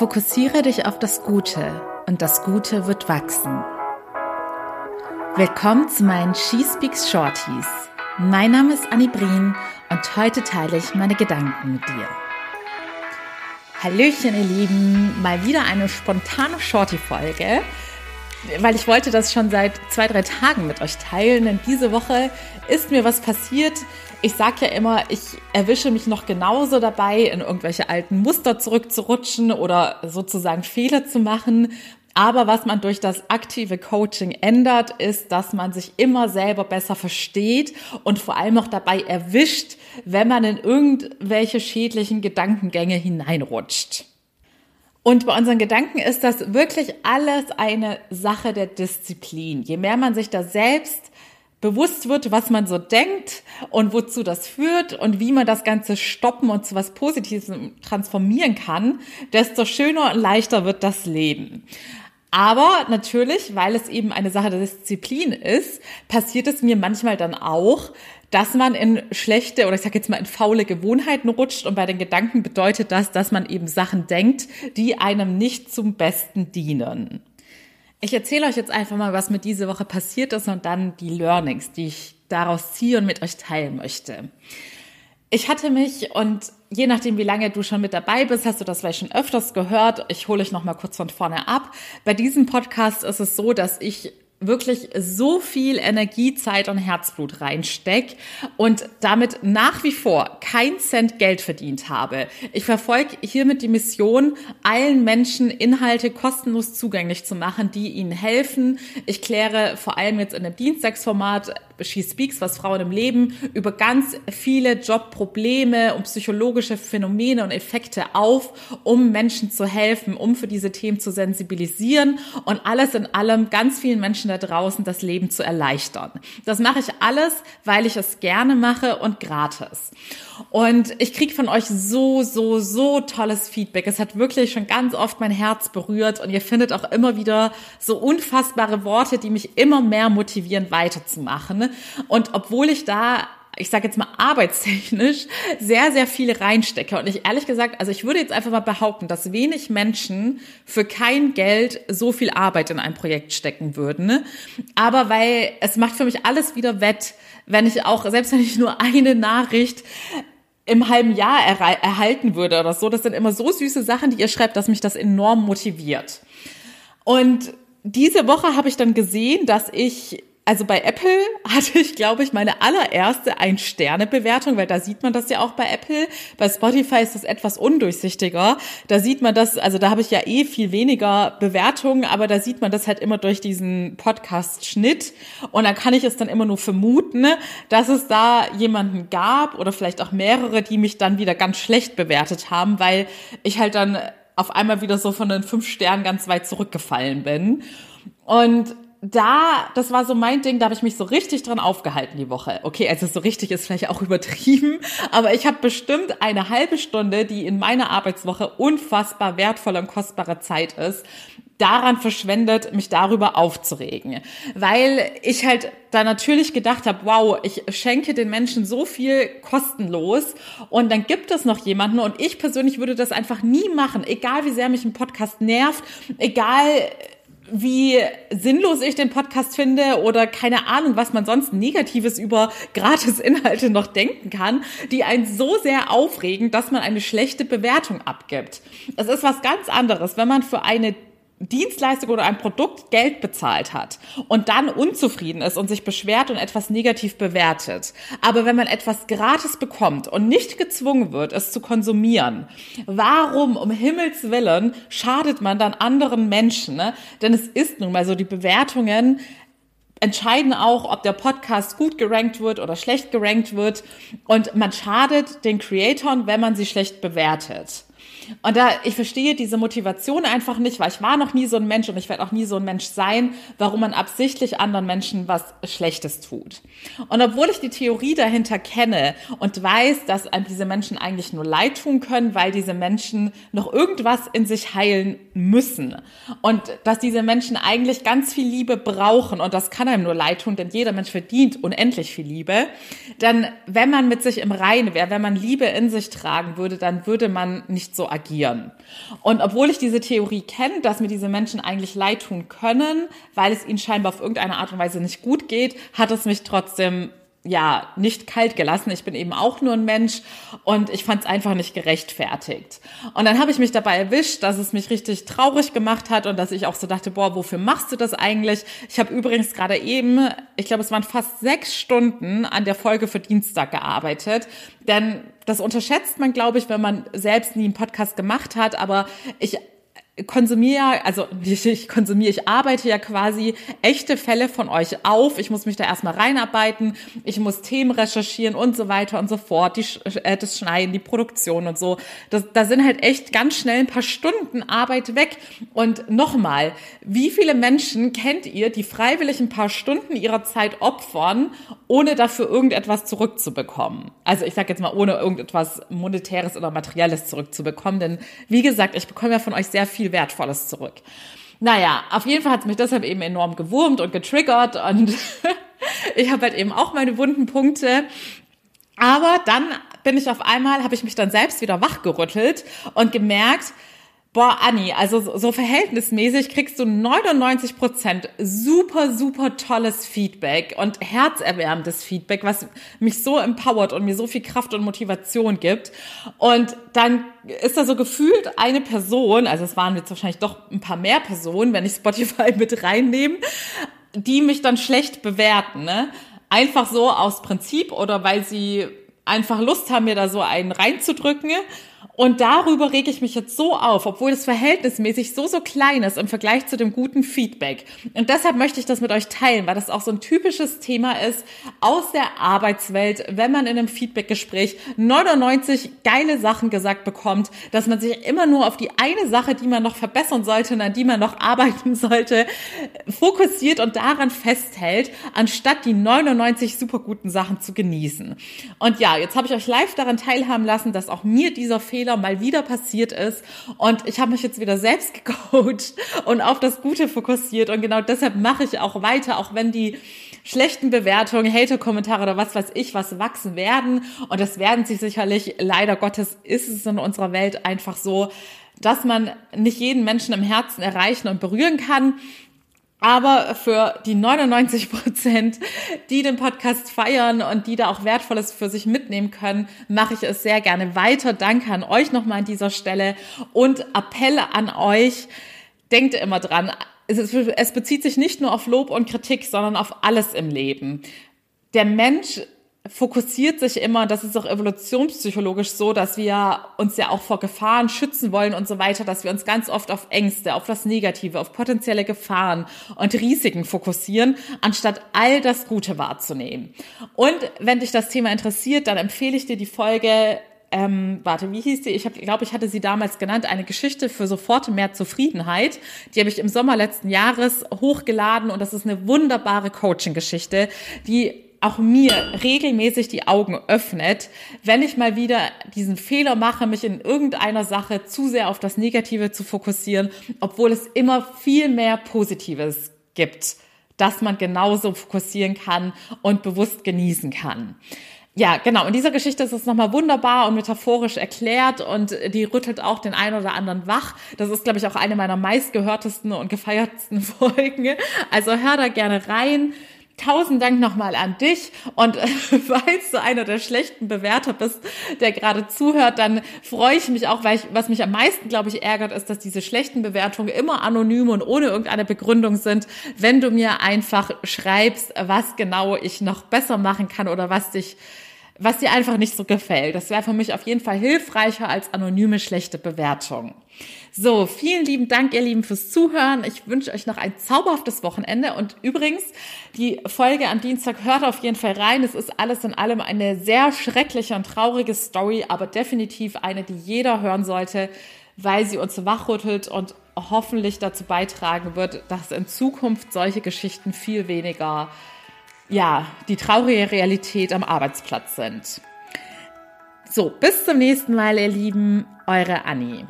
Fokussiere dich auf das Gute und das Gute wird wachsen. Willkommen zu meinen She Speaks Shorties. Mein Name ist Annie Brien und heute teile ich meine Gedanken mit dir. Hallöchen, ihr Lieben, mal wieder eine spontane Shorty-Folge, weil ich wollte das schon seit zwei, drei Tagen mit euch teilen, denn diese Woche ist mir was passiert, ich sage ja immer, ich erwische mich noch genauso dabei, in irgendwelche alten Muster zurückzurutschen oder sozusagen Fehler zu machen. Aber was man durch das aktive Coaching ändert, ist, dass man sich immer selber besser versteht und vor allem auch dabei erwischt, wenn man in irgendwelche schädlichen Gedankengänge hineinrutscht. Und bei unseren Gedanken ist das wirklich alles eine Sache der Disziplin. Je mehr man sich da selbst bewusst wird, was man so denkt und wozu das führt und wie man das Ganze stoppen und zu was Positives transformieren kann, desto schöner und leichter wird das Leben. Aber natürlich, weil es eben eine Sache der Disziplin ist, passiert es mir manchmal dann auch, dass man in schlechte oder ich sage jetzt mal in faule Gewohnheiten rutscht und bei den Gedanken bedeutet das, dass man eben Sachen denkt, die einem nicht zum Besten dienen. Ich erzähle euch jetzt einfach mal, was mir diese Woche passiert ist und dann die Learnings, die ich daraus ziehe und mit euch teilen möchte. Ich hatte mich und je nachdem, wie lange du schon mit dabei bist, hast du das vielleicht schon öfters gehört. Ich hole euch noch mal kurz von vorne ab. Bei diesem Podcast ist es so, dass ich wirklich so viel Energie, Zeit und Herzblut reinsteck und damit nach wie vor kein Cent Geld verdient habe. Ich verfolge hiermit die Mission, allen Menschen Inhalte kostenlos zugänglich zu machen, die ihnen helfen. Ich kläre vor allem jetzt in dem Dienstagsformat She Speaks, was Frauen im Leben, über ganz viele Jobprobleme und psychologische Phänomene und Effekte auf, um Menschen zu helfen, um für diese Themen zu sensibilisieren und alles in allem ganz vielen Menschen da draußen das Leben zu erleichtern. Das mache ich alles, weil ich es gerne mache und gratis. Und ich kriege von euch so, so, so tolles Feedback. Es hat wirklich schon ganz oft mein Herz berührt und ihr findet auch immer wieder so unfassbare Worte, die mich immer mehr motivieren, weiterzumachen. Und obwohl ich da ich sage jetzt mal arbeitstechnisch, sehr, sehr viel reinstecke. Und ich ehrlich gesagt, also ich würde jetzt einfach mal behaupten, dass wenig Menschen für kein Geld so viel Arbeit in ein Projekt stecken würden. Aber weil es macht für mich alles wieder wett, wenn ich auch, selbst wenn ich nur eine Nachricht im halben Jahr erhalten würde oder so. Das sind immer so süße Sachen, die ihr schreibt, dass mich das enorm motiviert. Und diese Woche habe ich dann gesehen, dass ich also bei Apple hatte ich, glaube ich, meine allererste Ein-Sterne-Bewertung, weil da sieht man das ja auch bei Apple. Bei Spotify ist das etwas undurchsichtiger. Da sieht man das, also da habe ich ja eh viel weniger Bewertungen, aber da sieht man das halt immer durch diesen Podcast-Schnitt. Und dann kann ich es dann immer nur vermuten, dass es da jemanden gab oder vielleicht auch mehrere, die mich dann wieder ganz schlecht bewertet haben, weil ich halt dann auf einmal wieder so von den fünf Sternen ganz weit zurückgefallen bin. Und da, das war so mein Ding, da habe ich mich so richtig dran aufgehalten die Woche. Okay, also so richtig ist vielleicht auch übertrieben, aber ich habe bestimmt eine halbe Stunde, die in meiner Arbeitswoche unfassbar wertvolle und kostbare Zeit ist, daran verschwendet, mich darüber aufzuregen. Weil ich halt da natürlich gedacht habe, wow, ich schenke den Menschen so viel kostenlos und dann gibt es noch jemanden und ich persönlich würde das einfach nie machen, egal wie sehr mich ein Podcast nervt, egal wie sinnlos ich den Podcast finde oder keine Ahnung, was man sonst Negatives über Gratis-Inhalte noch denken kann, die einen so sehr aufregen, dass man eine schlechte Bewertung abgibt. Es ist was ganz anderes, wenn man für eine Dienstleistung oder ein Produkt Geld bezahlt hat und dann unzufrieden ist und sich beschwert und etwas negativ bewertet. Aber wenn man etwas gratis bekommt und nicht gezwungen wird, es zu konsumieren, warum um Himmels Willen schadet man dann anderen Menschen? Ne? Denn es ist nun mal so, die Bewertungen entscheiden auch, ob der Podcast gut gerankt wird oder schlecht gerankt wird. Und man schadet den Creatoren, wenn man sie schlecht bewertet. Und da, ich verstehe diese Motivation einfach nicht, weil ich war noch nie so ein Mensch und ich werde auch nie so ein Mensch sein, warum man absichtlich anderen Menschen was Schlechtes tut. Und obwohl ich die Theorie dahinter kenne und weiß, dass diese Menschen eigentlich nur leid tun können, weil diese Menschen noch irgendwas in sich heilen müssen und dass diese Menschen eigentlich ganz viel Liebe brauchen und das kann einem nur leid tun, denn jeder Mensch verdient unendlich viel Liebe, dann wenn man mit sich im Reinen wäre, wenn man Liebe in sich tragen würde, dann würde man nicht nicht so agieren. Und obwohl ich diese Theorie kenne, dass mir diese Menschen eigentlich leid tun können, weil es ihnen scheinbar auf irgendeine Art und Weise nicht gut geht, hat es mich trotzdem ja, nicht kalt gelassen. Ich bin eben auch nur ein Mensch und ich fand es einfach nicht gerechtfertigt. Und dann habe ich mich dabei erwischt, dass es mich richtig traurig gemacht hat und dass ich auch so dachte, boah, wofür machst du das eigentlich? Ich habe übrigens gerade eben, ich glaube, es waren fast sechs Stunden an der Folge für Dienstag gearbeitet. Denn das unterschätzt man, glaube ich, wenn man selbst nie einen Podcast gemacht hat. Aber ich konsumiere, also ich, ich konsumiere, ich arbeite ja quasi echte Fälle von euch auf. Ich muss mich da erstmal reinarbeiten, ich muss Themen recherchieren und so weiter und so fort, die, äh, das Schneiden, die Produktion und so. Das, da sind halt echt ganz schnell ein paar Stunden Arbeit weg. Und nochmal, wie viele Menschen kennt ihr, die freiwillig ein paar Stunden ihrer Zeit opfern, ohne dafür irgendetwas zurückzubekommen? Also ich sage jetzt mal, ohne irgendetwas Monetäres oder Materielles zurückzubekommen. Denn wie gesagt, ich bekomme ja von euch sehr viel Wertvolles zurück. Naja, auf jeden Fall hat es mich deshalb eben enorm gewurmt und getriggert und ich habe halt eben auch meine wunden Punkte. Aber dann bin ich auf einmal, habe ich mich dann selbst wieder wachgerüttelt und gemerkt, Boah, Anni, also so verhältnismäßig kriegst du 99 Prozent super, super tolles Feedback und herzerwärmendes Feedback, was mich so empowert und mir so viel Kraft und Motivation gibt. Und dann ist da so gefühlt eine Person, also es waren jetzt wahrscheinlich doch ein paar mehr Personen, wenn ich Spotify mit reinnehme, die mich dann schlecht bewerten, ne? Einfach so aus Prinzip oder weil sie einfach Lust haben, mir da so einen reinzudrücken. Und darüber rege ich mich jetzt so auf, obwohl das verhältnismäßig so, so klein ist im Vergleich zu dem guten Feedback. Und deshalb möchte ich das mit euch teilen, weil das auch so ein typisches Thema ist aus der Arbeitswelt, wenn man in einem Feedbackgespräch 99 geile Sachen gesagt bekommt, dass man sich immer nur auf die eine Sache, die man noch verbessern sollte und an die man noch arbeiten sollte, fokussiert und daran festhält, anstatt die 99 super guten Sachen zu genießen. Und ja, jetzt habe ich euch live daran teilhaben lassen, dass auch mir dieser Fehler Fehler mal wieder passiert ist. Und ich habe mich jetzt wieder selbst gecoacht und auf das Gute fokussiert. Und genau deshalb mache ich auch weiter, auch wenn die schlechten Bewertungen, Hater-Kommentare oder was weiß ich was wachsen werden. Und das werden sie sicherlich. Leider Gottes ist es in unserer Welt einfach so, dass man nicht jeden Menschen im Herzen erreichen und berühren kann. Aber für die 99 Prozent, die den Podcast feiern und die da auch Wertvolles für sich mitnehmen können, mache ich es sehr gerne weiter. Danke an euch nochmal an dieser Stelle und Appelle an euch. Denkt immer dran, es bezieht sich nicht nur auf Lob und Kritik, sondern auf alles im Leben. Der Mensch fokussiert sich immer, das ist auch evolutionspsychologisch so, dass wir uns ja auch vor Gefahren schützen wollen und so weiter, dass wir uns ganz oft auf Ängste, auf das Negative, auf potenzielle Gefahren und Risiken fokussieren, anstatt all das Gute wahrzunehmen. Und wenn dich das Thema interessiert, dann empfehle ich dir die Folge ähm, warte, wie hieß die? Ich glaube, ich hatte sie damals genannt, eine Geschichte für sofort mehr Zufriedenheit. Die habe ich im Sommer letzten Jahres hochgeladen und das ist eine wunderbare Coaching-Geschichte, die auch mir regelmäßig die Augen öffnet, wenn ich mal wieder diesen Fehler mache, mich in irgendeiner Sache zu sehr auf das Negative zu fokussieren, obwohl es immer viel mehr Positives gibt, dass man genauso fokussieren kann und bewusst genießen kann. Ja, genau. In dieser Geschichte ist es nochmal wunderbar und metaphorisch erklärt und die rüttelt auch den einen oder anderen wach. Das ist, glaube ich, auch eine meiner meistgehörtesten und gefeiertsten Folgen. Also hör da gerne rein. Tausend Dank nochmal an dich. Und äh, falls du einer der schlechten Bewerter bist, der gerade zuhört, dann freue ich mich auch, weil ich, was mich am meisten, glaube ich, ärgert, ist, dass diese schlechten Bewertungen immer anonym und ohne irgendeine Begründung sind. Wenn du mir einfach schreibst, was genau ich noch besser machen kann oder was dich was dir einfach nicht so gefällt. Das wäre für mich auf jeden Fall hilfreicher als anonyme schlechte Bewertung. So, vielen lieben Dank, ihr Lieben, fürs Zuhören. Ich wünsche euch noch ein zauberhaftes Wochenende. Und übrigens, die Folge am Dienstag hört auf jeden Fall rein. Es ist alles in allem eine sehr schreckliche und traurige Story, aber definitiv eine, die jeder hören sollte, weil sie uns wachrüttelt und hoffentlich dazu beitragen wird, dass in Zukunft solche Geschichten viel weniger ja, die traurige Realität am Arbeitsplatz sind. So, bis zum nächsten Mal, ihr Lieben, eure Annie.